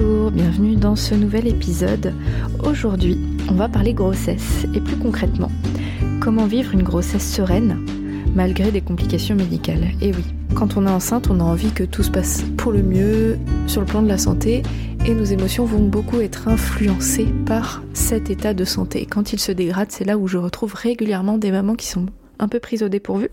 Bonjour, bienvenue dans ce nouvel épisode. Aujourd'hui, on va parler grossesse et plus concrètement, comment vivre une grossesse sereine malgré des complications médicales. Et oui, quand on est enceinte, on a envie que tout se passe pour le mieux sur le plan de la santé et nos émotions vont beaucoup être influencées par cet état de santé. Quand il se dégrade, c'est là où je retrouve régulièrement des mamans qui sont un peu prises au dépourvu.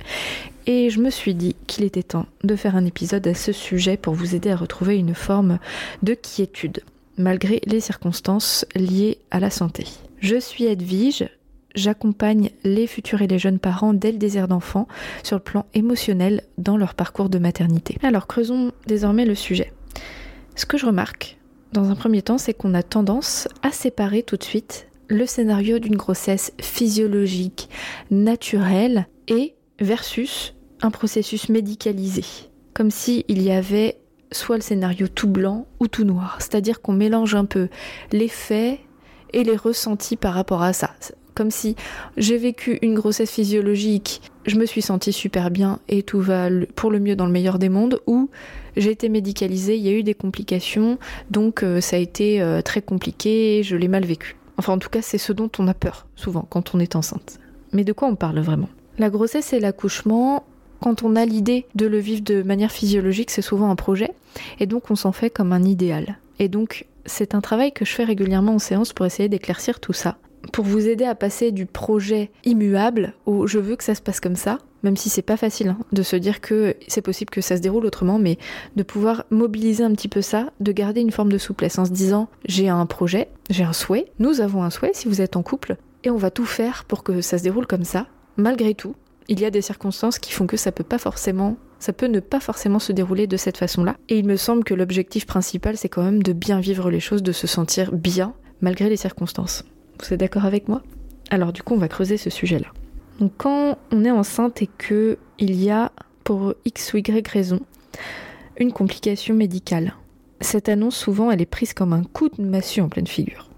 Et je me suis dit qu'il était temps de faire un épisode à ce sujet pour vous aider à retrouver une forme de quiétude, malgré les circonstances liées à la santé. Je suis Edwige, j'accompagne les futurs et les jeunes parents dès le désir d'enfant sur le plan émotionnel dans leur parcours de maternité. Alors creusons désormais le sujet. Ce que je remarque, dans un premier temps, c'est qu'on a tendance à séparer tout de suite le scénario d'une grossesse physiologique, naturelle, et versus un processus médicalisé. Comme s'il y avait soit le scénario tout blanc ou tout noir. C'est-à-dire qu'on mélange un peu les faits et les ressentis par rapport à ça. Comme si j'ai vécu une grossesse physiologique, je me suis sentie super bien et tout va pour le mieux dans le meilleur des mondes, ou j'ai été médicalisée, il y a eu des complications, donc euh, ça a été euh, très compliqué, je l'ai mal vécu. Enfin, en tout cas, c'est ce dont on a peur, souvent, quand on est enceinte. Mais de quoi on parle vraiment? La grossesse et l'accouchement, quand on a l'idée de le vivre de manière physiologique, c'est souvent un projet, et donc on s'en fait comme un idéal. Et donc, c'est un travail que je fais régulièrement en séance pour essayer d'éclaircir tout ça, pour vous aider à passer du projet immuable au je veux que ça se passe comme ça, même si c'est pas facile hein, de se dire que c'est possible que ça se déroule autrement, mais de pouvoir mobiliser un petit peu ça, de garder une forme de souplesse en se disant j'ai un projet, j'ai un souhait, nous avons un souhait si vous êtes en couple, et on va tout faire pour que ça se déroule comme ça. Malgré tout, il y a des circonstances qui font que ça peut pas forcément ça peut ne pas forcément se dérouler de cette façon-là. Et il me semble que l'objectif principal, c'est quand même de bien vivre les choses, de se sentir bien malgré les circonstances. Vous êtes d'accord avec moi? Alors du coup, on va creuser ce sujet-là. Donc quand on est enceinte et que il y a pour X ou Y raison une complication médicale, cette annonce souvent elle est prise comme un coup de massue en pleine figure.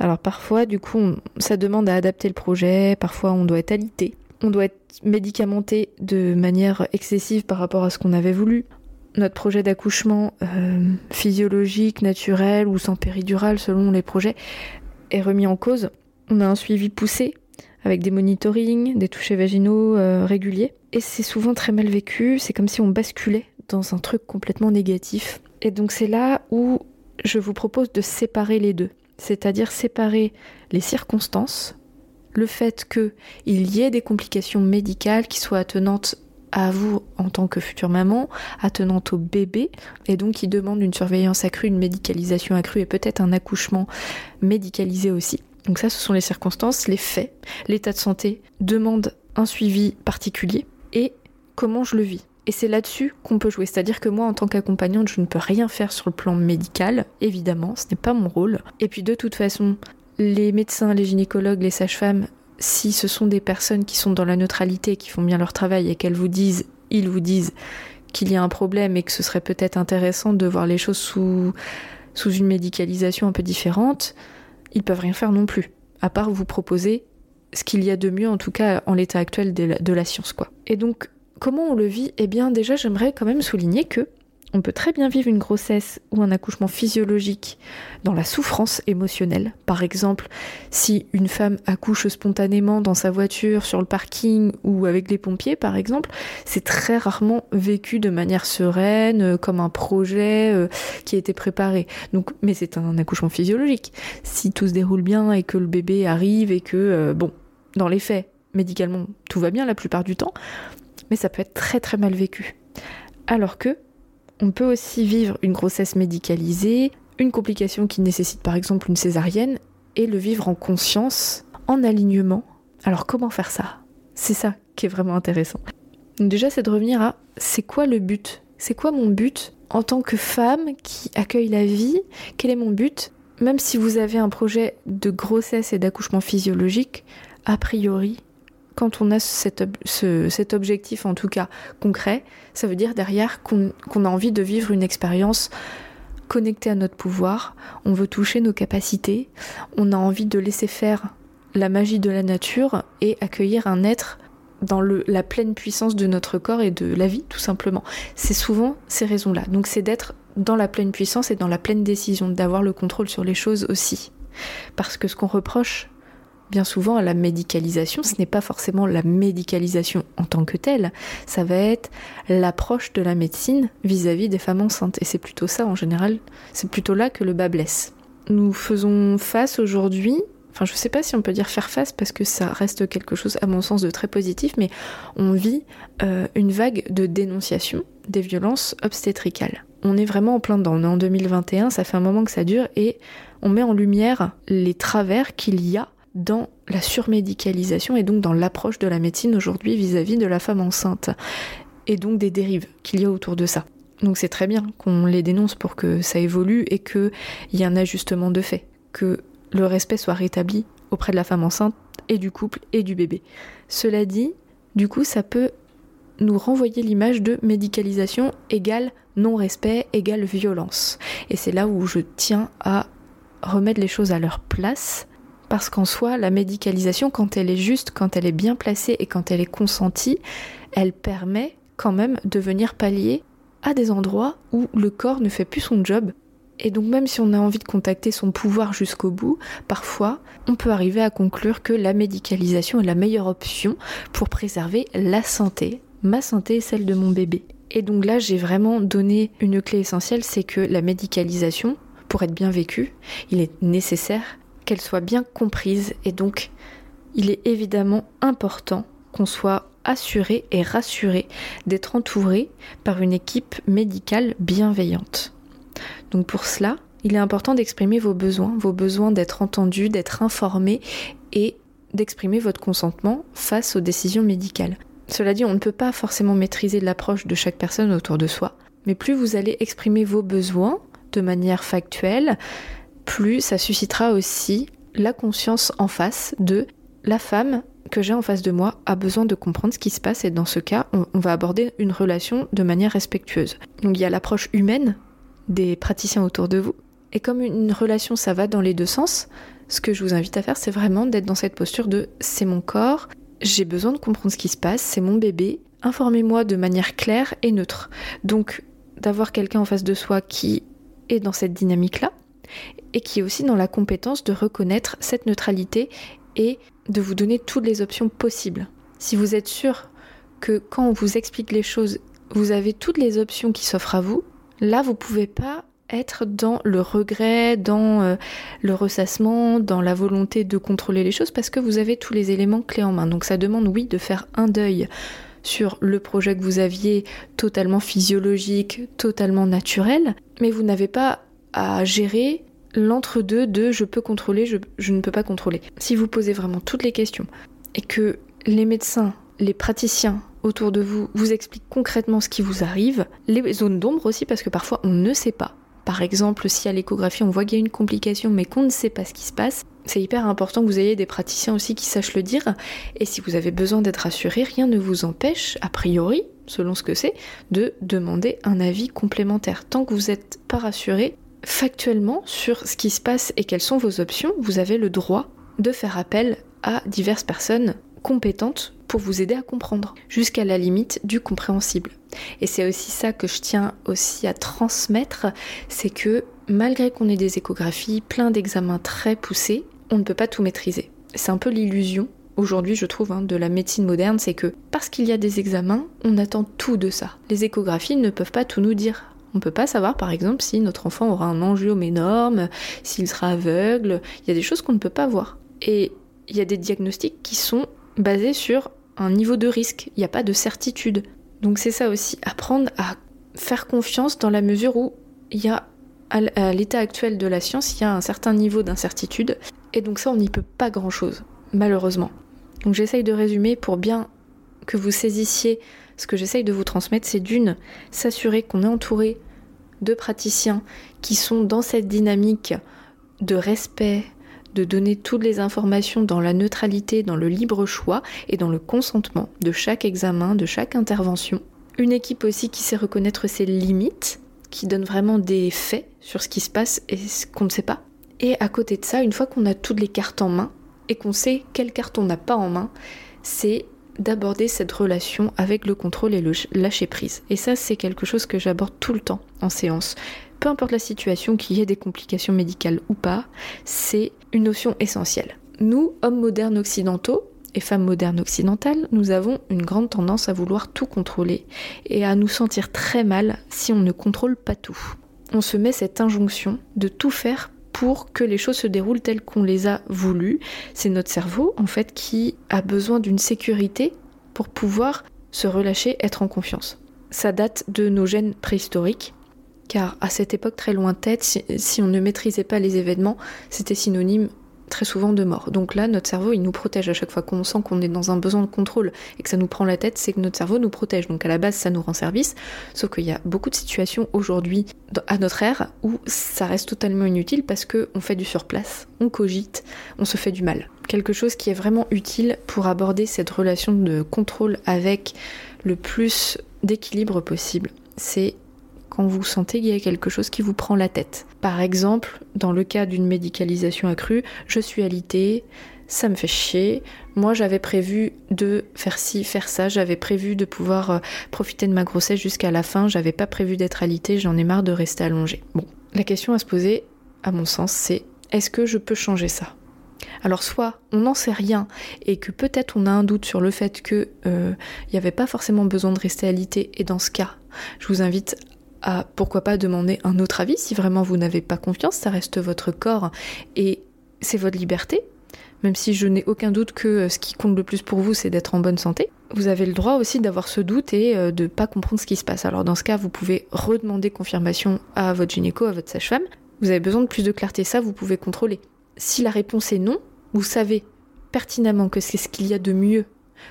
Alors parfois du coup ça demande à adapter le projet, parfois on doit être alité, on doit être médicamenté de manière excessive par rapport à ce qu'on avait voulu. Notre projet d'accouchement euh, physiologique, naturel ou sans péridurale selon les projets est remis en cause. On a un suivi poussé avec des monitorings, des touchés vaginaux euh, réguliers. Et c'est souvent très mal vécu, c'est comme si on basculait dans un truc complètement négatif. Et donc c'est là où je vous propose de séparer les deux, c'est-à-dire séparer les circonstances, le fait qu'il y ait des complications médicales qui soient attenantes à vous en tant que future maman, attenantes au bébé, et donc qui demandent une surveillance accrue, une médicalisation accrue et peut-être un accouchement médicalisé aussi. Donc ça, ce sont les circonstances, les faits. L'état de santé demande un suivi particulier et comment je le vis. Et c'est là-dessus qu'on peut jouer. C'est-à-dire que moi, en tant qu'accompagnante, je ne peux rien faire sur le plan médical, évidemment, ce n'est pas mon rôle. Et puis de toute façon, les médecins, les gynécologues, les sages-femmes, si ce sont des personnes qui sont dans la neutralité, qui font bien leur travail et qu'elles vous disent, ils vous disent qu'il y a un problème et que ce serait peut-être intéressant de voir les choses sous, sous une médicalisation un peu différente, ils peuvent rien faire non plus, à part vous proposer ce qu'il y a de mieux, en tout cas en l'état actuel de la, science, quoi. Et donc, comment on le vit? Eh bien, déjà, j'aimerais quand même souligner que on peut très bien vivre une grossesse ou un accouchement physiologique dans la souffrance émotionnelle. Par exemple, si une femme accouche spontanément dans sa voiture, sur le parking ou avec les pompiers, par exemple, c'est très rarement vécu de manière sereine, euh, comme un projet euh, qui a été préparé. Donc, mais c'est un accouchement physiologique. Si tout se déroule bien et que le bébé arrive et que, euh, bon, dans les faits, médicalement, tout va bien la plupart du temps, mais ça peut être très très mal vécu. Alors que on peut aussi vivre une grossesse médicalisée, une complication qui nécessite par exemple une césarienne, et le vivre en conscience, en alignement. Alors comment faire ça? C'est ça qui est vraiment intéressant. Déjà, c'est de revenir à c'est quoi le but? C'est quoi mon but en tant que femme qui accueille la vie? Quel est mon but? Même si vous avez un projet de grossesse et d'accouchement physiologique, a priori, quand on a cet, objectif, en tout cas concret, ça veut dire derrière qu'on a envie de vivre une expérience connectée à notre pouvoir, on veut toucher nos capacités, on a envie de laisser faire la magie de la nature et accueillir un être dans la pleine puissance de notre corps et de la vie, tout simplement. C'est souvent ces raisons-là. Donc c'est d'être dans la pleine puissance et dans la pleine décision, d'avoir le contrôle sur les choses aussi. Parce que ce qu'on reproche bien souvent à la médicalisation, ce n'est pas forcément la médicalisation en tant que telle, ça va être l'approche de la médecine vis-à-vis des femmes enceintes. Et c'est plutôt ça en général, c'est plutôt là que le bas blesse. Nous faisons face aujourd'hui, enfin je ne sais pas si on peut dire faire face parce que ça reste quelque chose à mon sens de très positif, mais on vit euh, une vague de dénonciation des violences obstétricales. On est vraiment en plein dedans, on est en 2021, ça fait un moment que ça dure et on met en lumière les travers qu'il y a dans la surmédicalisation et donc dans l'approche de la médecine aujourd'hui vis-à-vis de la femme enceinte et donc des dérives qu'il y a autour de ça. Donc c'est très bien qu'on les dénonce pour que ça évolue et qu'il y ait un ajustement de fait, que le respect soit rétabli auprès de la femme enceinte et du couple et du bébé. Cela dit, du coup, ça peut nous renvoyer l'image de médicalisation égale non-respect égale violence. Et c'est là où je tiens à remettre les choses à leur place parce qu'en soi, la médicalisation, quand elle est juste, quand elle est bien placée et quand elle est consentie, elle permet quand même de venir pallier à des endroits où le corps ne fait plus son job. Et donc même si on a envie de contacter son pouvoir jusqu'au bout, parfois on peut arriver à conclure que la médicalisation est la meilleure option pour préserver la santé, ma santé et celle de mon bébé. Et donc là j'ai vraiment donné une clé essentielle, c'est que la médicalisation, pour être bien vécue, il est nécessaire qu'elle soit bien comprise et donc il est évidemment important qu'on soit assuré et rassuré d'être entouré par une équipe médicale bienveillante. Donc pour cela, il est important d'exprimer vos besoins, vos besoins d'être entendu, d'être informé et d'exprimer votre consentement face aux décisions médicales. Cela dit, on ne peut pas forcément maîtriser l'approche de chaque personne autour de soi, mais plus vous allez exprimer vos besoins de manière factuelle, plus ça suscitera aussi la conscience en face de la femme que j'ai en face de moi a besoin de comprendre ce qui se passe et dans ce cas, on, va aborder une relation de manière respectueuse. Donc il y a l'approche humaine des praticiens autour de vous. Et comme une relation, ça va dans les deux sens, ce que je vous invite à faire, c'est vraiment d'être dans cette posture de c'est mon corps, j'ai besoin de comprendre ce qui se passe, c'est mon bébé, informez-moi de manière claire et neutre. Donc d'avoir quelqu'un en face de soi qui est dans cette dynamique-là, et qui est aussi dans la compétence de reconnaître cette neutralité et de vous donner toutes les options possibles. Si vous êtes sûr que quand on vous explique les choses, vous avez toutes les options qui s'offrent à vous, là vous pouvez pas être dans le regret, dans euh, le ressassement, dans la volonté de contrôler les choses parce que vous avez tous les éléments clés en main. Donc ça demande oui de faire un deuil sur le projet que vous aviez totalement physiologique, totalement naturel, mais vous n'avez pas à gérer l'entre-deux de je peux contrôler, je, ne peux pas contrôler. Si vous posez vraiment toutes les questions et que les médecins, les praticiens autour de vous vous expliquent concrètement ce qui vous arrive, les zones d'ombre aussi parce que parfois on ne sait pas. Par exemple, si à l'échographie on voit qu'il y a une complication mais qu'on ne sait pas ce qui se passe, c'est hyper important que vous ayez des praticiens aussi qui sachent le dire. Et si vous avez besoin d'être rassuré, rien ne vous empêche, a priori, selon ce que c'est, de demander un avis complémentaire. Tant que vous n'êtes pas rassuré, factuellement sur ce qui se passe et quelles sont vos options, vous avez le droit de faire appel à diverses personnes compétentes pour vous aider à comprendre, jusqu'à la limite du compréhensible. Et c'est aussi ça que je tiens aussi à transmettre, c'est que malgré qu'on ait des échographies, plein d'examens très poussés, on ne peut pas tout maîtriser. C'est un peu l'illusion aujourd'hui, je trouve, hein, de la médecine moderne, c'est que parce qu'il y a des examens, on attend tout de ça. Les échographies ne peuvent pas tout nous dire. On ne peut pas savoir, par exemple, si notre enfant aura un angiome énorme, s'il sera aveugle. Il y a des choses qu'on ne peut pas voir. Et il y a des diagnostics qui sont basés sur un niveau de risque. Il n'y a pas de certitude. Donc c'est ça aussi, apprendre à faire confiance dans la mesure où il y a à l'état actuel de la science, il y a un certain niveau d'incertitude. Et donc ça, on n'y peut pas grand-chose, malheureusement. Donc j'essaye de résumer pour bien que vous saisissiez ce que j'essaye de vous transmettre, c'est d'une, s'assurer qu'on est entouré de praticiens qui sont dans cette dynamique de respect, de donner toutes les informations dans la neutralité, dans le libre choix et dans le consentement de chaque examen, de chaque intervention. Une équipe aussi qui sait reconnaître ses limites, qui donne vraiment des faits sur ce qui se passe et ce qu'on ne sait pas. Et à côté de ça, une fois qu'on a toutes les cartes en main et qu'on sait quelles cartes on n'a pas en main, c'est d'aborder cette relation avec le contrôle et le lâcher prise. Et ça, c'est quelque chose que j'aborde tout le temps en séance. peu importe la situation, qu'il y ait des complications médicales ou pas, c'est une notion essentielle. Nous, hommes modernes occidentaux, et femmes modernes occidentales, nous avons une grande tendance à vouloir tout contrôler et à nous sentir très mal si on ne contrôle pas tout. On se met cette injonction de tout faire pour que les choses se déroulent telles qu'on les a voulues. C'est notre cerveau, en fait, qui a besoin d'une sécurité pour pouvoir se relâcher, être en confiance. Ça date de nos gènes préhistoriques, car à cette époque très lointaine, si, on ne maîtrisait pas les événements, c'était synonyme très souvent de mort. Donc là, notre cerveau, il nous protège à chaque fois qu'on sent qu'on est dans un besoin de contrôle et que ça nous prend la tête, c'est que notre cerveau nous protège. Donc à la base, ça nous rend service, sauf qu'il y a beaucoup de situations aujourd'hui, à notre ère, où ça reste totalement inutile parce qu'on fait du surplace, on cogite, on se fait du mal. Quelque chose qui est vraiment utile pour aborder cette relation de contrôle avec le plus d'équilibre possible, c'est quand vous sentez qu'il y a quelque chose qui vous prend la tête. Par exemple, dans le cas d'une médicalisation accrue, je suis alitée, ça me fait chier. Moi, j'avais prévu de faire ci, faire ça. J'avais prévu de pouvoir euh, profiter de ma grossesse jusqu'à la fin. J'avais pas prévu d'être alitée. J'en ai marre de rester allongée. Bon, la question à se poser, à mon sens, c'est est-ce que je peux changer ça? Alors soit on n'en sait rien et que peut-être on a un doute sur le fait n'y euh, avait pas forcément besoin de rester alité et dans ce cas, je vous invite à pourquoi pas demander un autre avis si vraiment vous n'avez pas confiance, ça reste votre corps et c'est votre liberté. Même si je n'ai aucun doute que euh, ce qui compte le plus pour vous, c'est d'être en bonne santé, vous avez le droit aussi d'avoir ce doute et euh, de ne pas comprendre ce qui se passe. Alors dans ce cas, vous pouvez redemander confirmation à votre gynéco, à votre sage-femme. Vous avez besoin de plus de clarté, ça vous pouvez contrôler. Si la réponse est non, vous savez pertinemment que c'est ce qu'il y a de mieux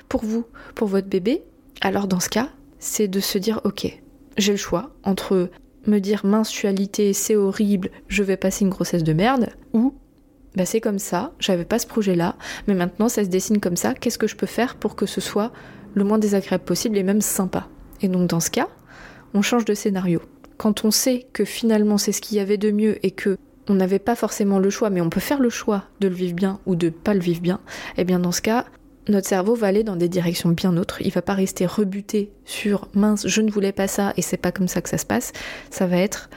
pour vous, pour votre bébé, alors dans ce cas, c'est de se dire ok, j'ai le choix entre me dire mensualité, c'est horrible, je vais passer une grossesse de merde, ou bah c'est comme ça, j'avais pas ce projet-là, mais maintenant ça se dessine comme ça, qu'est-ce que je peux faire pour que ce soit le moins désagréable possible et même sympa? Et donc dans ce cas, on change de scénario. Quand on sait que finalement c'est ce qu'il y avait de mieux et que on n'avait pas forcément le choix, mais on peut faire le choix de le vivre bien ou de pas le vivre bien, et eh bien dans ce cas, notre cerveau va aller dans des directions bien autres. Il va pas rester rebuté sur mince, je ne voulais pas ça et c'est pas comme ça que ça se passe. Ça va être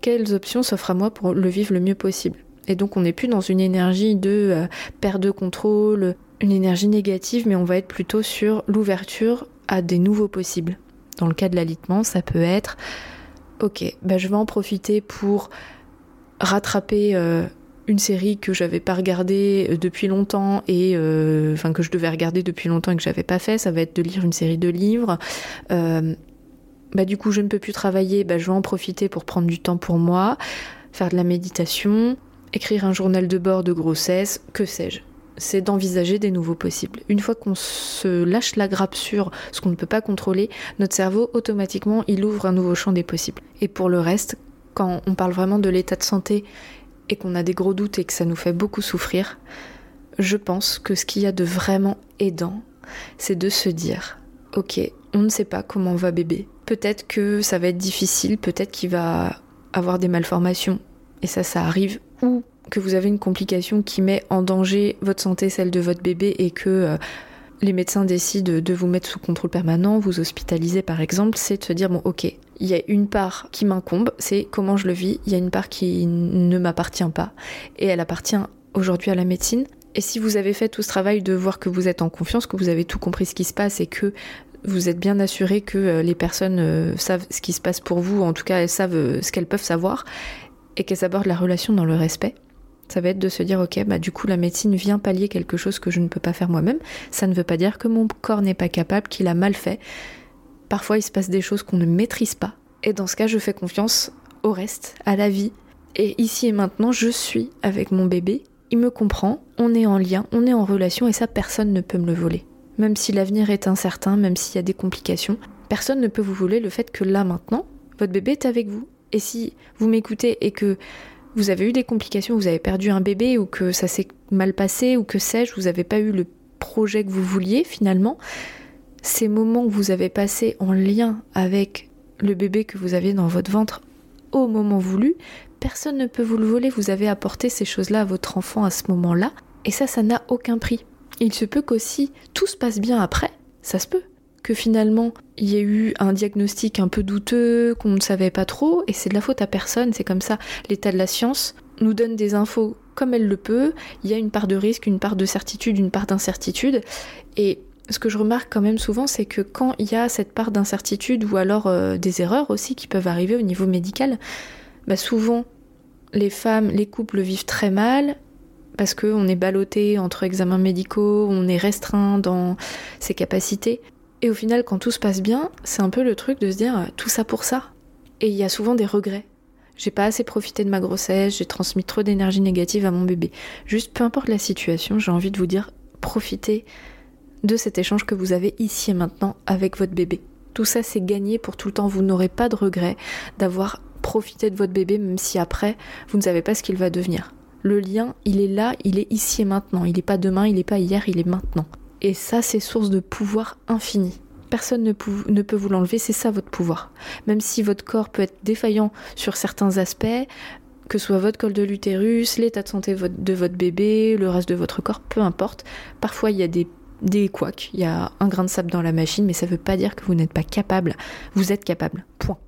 quelles options s'offrent à moi pour le vivre le mieux possible? Et donc on n'est plus dans une énergie de euh, perte de contrôle, une énergie négative, mais on va être plutôt sur l'ouverture à des nouveaux possibles. Dans le cas de l'alitement, ça peut être ok, bah je vais en profiter pour rattraper euh, une série que j'avais pas regardée euh, depuis longtemps et euh, enfin que je devais regarder depuis longtemps et que j'avais pas fait, ça va être de lire une série de livres. Euh, bah du coup je ne peux plus travailler, bah je vais en profiter pour prendre du temps pour moi, faire de la méditation, écrire un journal de bord de grossesse, que sais-je. C'est d'envisager des nouveaux possibles. Une fois qu'on se lâche la grappe sur ce qu'on ne peut pas contrôler, notre cerveau automatiquement il ouvre un nouveau champ des possibles. Et pour le reste, quand on parle vraiment de l'état de santé et qu'on a des gros doutes et que ça nous fait beaucoup souffrir, je pense que ce qu'il y a de vraiment aidant, c'est de se dire, ok, on ne sait pas comment va bébé. Peut-être que ça va être difficile, peut-être qu'il va avoir des malformations, et ça, ça arrive, ou que vous avez une complication qui met en danger votre santé, celle de votre bébé, et que euh, les médecins décident de vous mettre sous contrôle permanent, vous hospitaliser par exemple, c'est de se dire, bon ok, il y a une part qui m'incombe, c'est comment je le vis, il y a une part qui ne m'appartient pas, et elle appartient aujourd'hui à la médecine. Et si vous avez fait tout ce travail de voir que vous êtes en confiance, que vous avez tout compris ce qui se passe et que vous êtes bien assuré que euh, les personnes euh, savent ce qui se passe pour vous, en tout cas elles savent euh, ce qu'elles peuvent savoir, et qu'elles abordent la relation dans le respect, ça va être de se dire ok bah du coup la médecine vient pallier quelque chose que je ne peux pas faire moi-même. Ça ne veut pas dire que mon corps n'est pas capable, qu'il a mal fait. Parfois, il se passe des choses qu'on ne maîtrise pas. Et dans ce cas, je fais confiance au reste, à la vie. Et ici et maintenant, je suis avec mon bébé. Il me comprend, on est en lien, on est en relation et ça, personne ne peut me le voler. Même si l'avenir est incertain, même s'il y a des complications, personne ne peut vous voler le fait que là maintenant, votre bébé est avec vous. Et si vous m'écoutez et que vous avez eu des complications, vous avez perdu un bébé ou que ça s'est mal passé ou que sais-je, vous n'avez pas eu le projet que vous vouliez finalement, ces moments que vous avez passés en lien avec le bébé que vous aviez dans votre ventre au moment voulu, personne ne peut vous le voler, vous avez apporté ces choses-là à votre enfant à ce moment-là, et ça, ça n'a aucun prix. Il se peut qu'aussi tout se passe bien après, ça se peut, que finalement il y a eu un diagnostic un peu douteux, qu'on ne savait pas trop, et c'est de la faute à personne, c'est comme ça. L'état de la science nous donne des infos comme elle le peut, il y a une part de risque, une part de certitude, une part d'incertitude, et ce que je remarque quand même souvent, c'est que quand il y a cette part d'incertitude ou alors euh, des erreurs aussi qui peuvent arriver au niveau médical, bah souvent les femmes, les couples vivent très mal parce qu'on est ballotté entre examens médicaux, on est restreint dans ses capacités. Et au final, quand tout se passe bien, c'est un peu le truc de se dire euh, tout ça pour ça. Et il y a souvent des regrets. J'ai pas assez profité de ma grossesse, j'ai transmis trop d'énergie négative à mon bébé. Juste peu importe la situation, j'ai envie de vous dire profitez de cet échange que vous avez ici et maintenant avec votre bébé. Tout ça, c'est gagné pour tout le temps. Vous n'aurez pas de regret d'avoir profité de votre bébé, même si après, vous ne savez pas ce qu'il va devenir. Le lien, il est là, il est ici et maintenant. Il n'est pas demain, il n'est pas hier, il est maintenant. Et ça, c'est source de pouvoir infini. Personne ne, ne peut vous l'enlever, c'est ça votre pouvoir. Même si votre corps peut être défaillant sur certains aspects, que ce soit votre col de l'utérus, l'état de santé de votre bébé, le reste de votre corps, peu importe. Parfois, il y a des des couacs, il y a un grain de sable dans la machine, mais ça ne veut pas dire que vous n'êtes pas capable. Vous êtes capable. Point.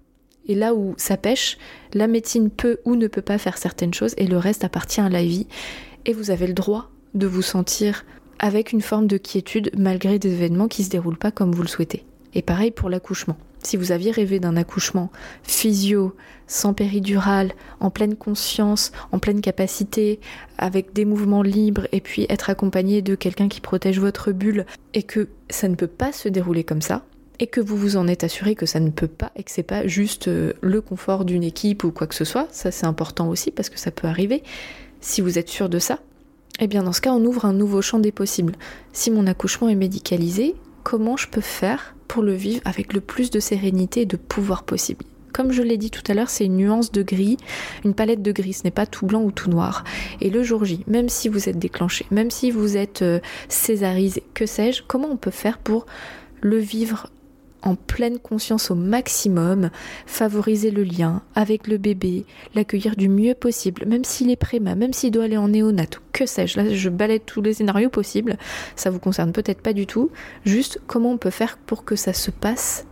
Et là où ça pêche, la médecine peut ou ne peut pas faire certaines choses et le reste appartient à la vie. Et vous avez le droit de vous sentir avec une forme de quiétude malgré des événements qui ne se déroulent pas comme vous le souhaitez. Et pareil pour l'accouchement. Si vous aviez rêvé d'un accouchement physio, sans péridurale, en pleine conscience, en pleine capacité, avec des mouvements libres et puis être accompagné de quelqu'un qui protège votre bulle et que ça ne peut pas se dérouler comme ça, et que vous vous en êtes assuré que ça ne peut pas et que c'est pas juste euh, le confort d'une équipe ou quoi que ce soit, ça c'est important aussi parce que ça peut arriver. Si vous êtes sûr de ça, eh bien dans ce cas on ouvre un nouveau champ des possibles. Si mon accouchement est médicalisé, comment je peux faire pour le vivre avec le plus de sérénité et de pouvoir possible. Comme je l'ai dit tout à l'heure, c'est une nuance de gris, une palette de gris, ce n'est pas tout blanc ou tout noir. Et le jour J, même si vous êtes déclenché, même si vous êtes euh, césarisé, que sais-je, comment on peut faire pour le vivre en pleine conscience au maximum, favoriser le lien avec le bébé, l'accueillir du mieux possible, même s'il est préma, même s'il doit aller en néonat, que sais-je. Là, je balaye tous les scénarios possibles. Ça vous concerne peut-être pas du tout. Juste comment on peut faire pour que ça se passe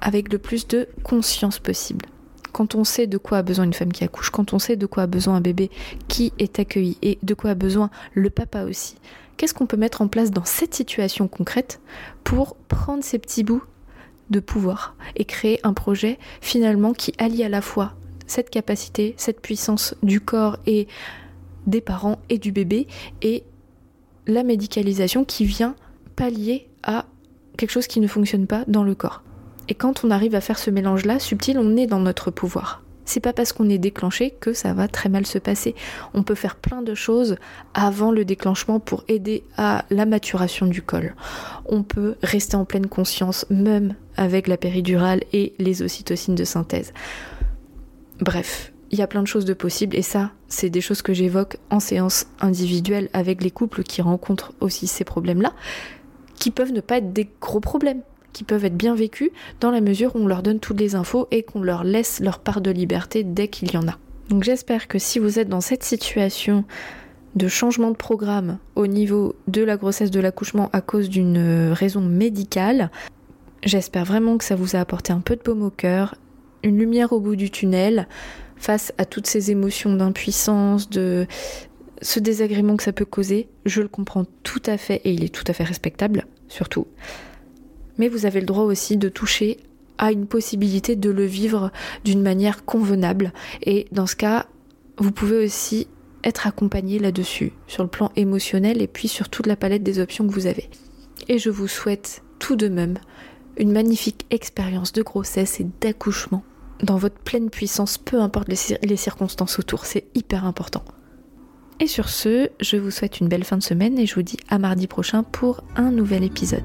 avec le plus de conscience possible? Quand on sait de quoi a besoin une femme qui accouche, quand on sait de quoi a besoin un bébé qui est accueilli et de quoi a besoin le papa aussi, qu'est-ce qu'on peut mettre en place dans cette situation concrète pour prendre ces petits bouts de pouvoir et créer un projet finalement qui allie à la fois cette capacité, cette puissance du corps et des parents et du bébé et la médicalisation qui vient pallier à quelque chose qui ne fonctionne pas dans le corps. Et quand on arrive à faire ce mélange-là subtil, on est dans notre pouvoir c'est pas parce qu'on est déclenché que ça va très mal se passer. On peut faire plein de choses avant le déclenchement pour aider à la maturation du col. On peut rester en pleine conscience même avec la péridurale et les ocytocines de synthèse. Bref, il y a plein de choses de possibles et ça, c'est des choses que j'évoque en séance individuelle avec les couples qui rencontrent aussi ces problèmes-là, qui peuvent ne pas être des gros problèmes qui peuvent être bien vécus dans la mesure où on leur donne toutes les infos et qu'on leur laisse leur part de liberté dès qu'il y en a. Donc j'espère que si vous êtes dans cette situation de changement de programme au niveau de la grossesse de l'accouchement à cause d'une raison médicale, j'espère vraiment que ça vous a apporté un peu de baume au cœur, une lumière au bout du tunnel face à toutes ces émotions d'impuissance, de ce désagrément que ça peut causer. Je le comprends tout à fait et il est tout à fait respectable, surtout mais vous avez le droit aussi de toucher à une possibilité de le vivre d'une manière convenable. Et dans ce cas, vous pouvez aussi être accompagné là-dessus, sur le plan émotionnel et puis sur toute la palette des options que vous avez. Et je vous souhaite tout de même une magnifique expérience de grossesse et d'accouchement dans votre pleine puissance, peu importe les, circonstances autour, c'est hyper important. Et sur ce, je vous souhaite une belle fin de semaine et je vous dis à mardi prochain pour un nouvel épisode.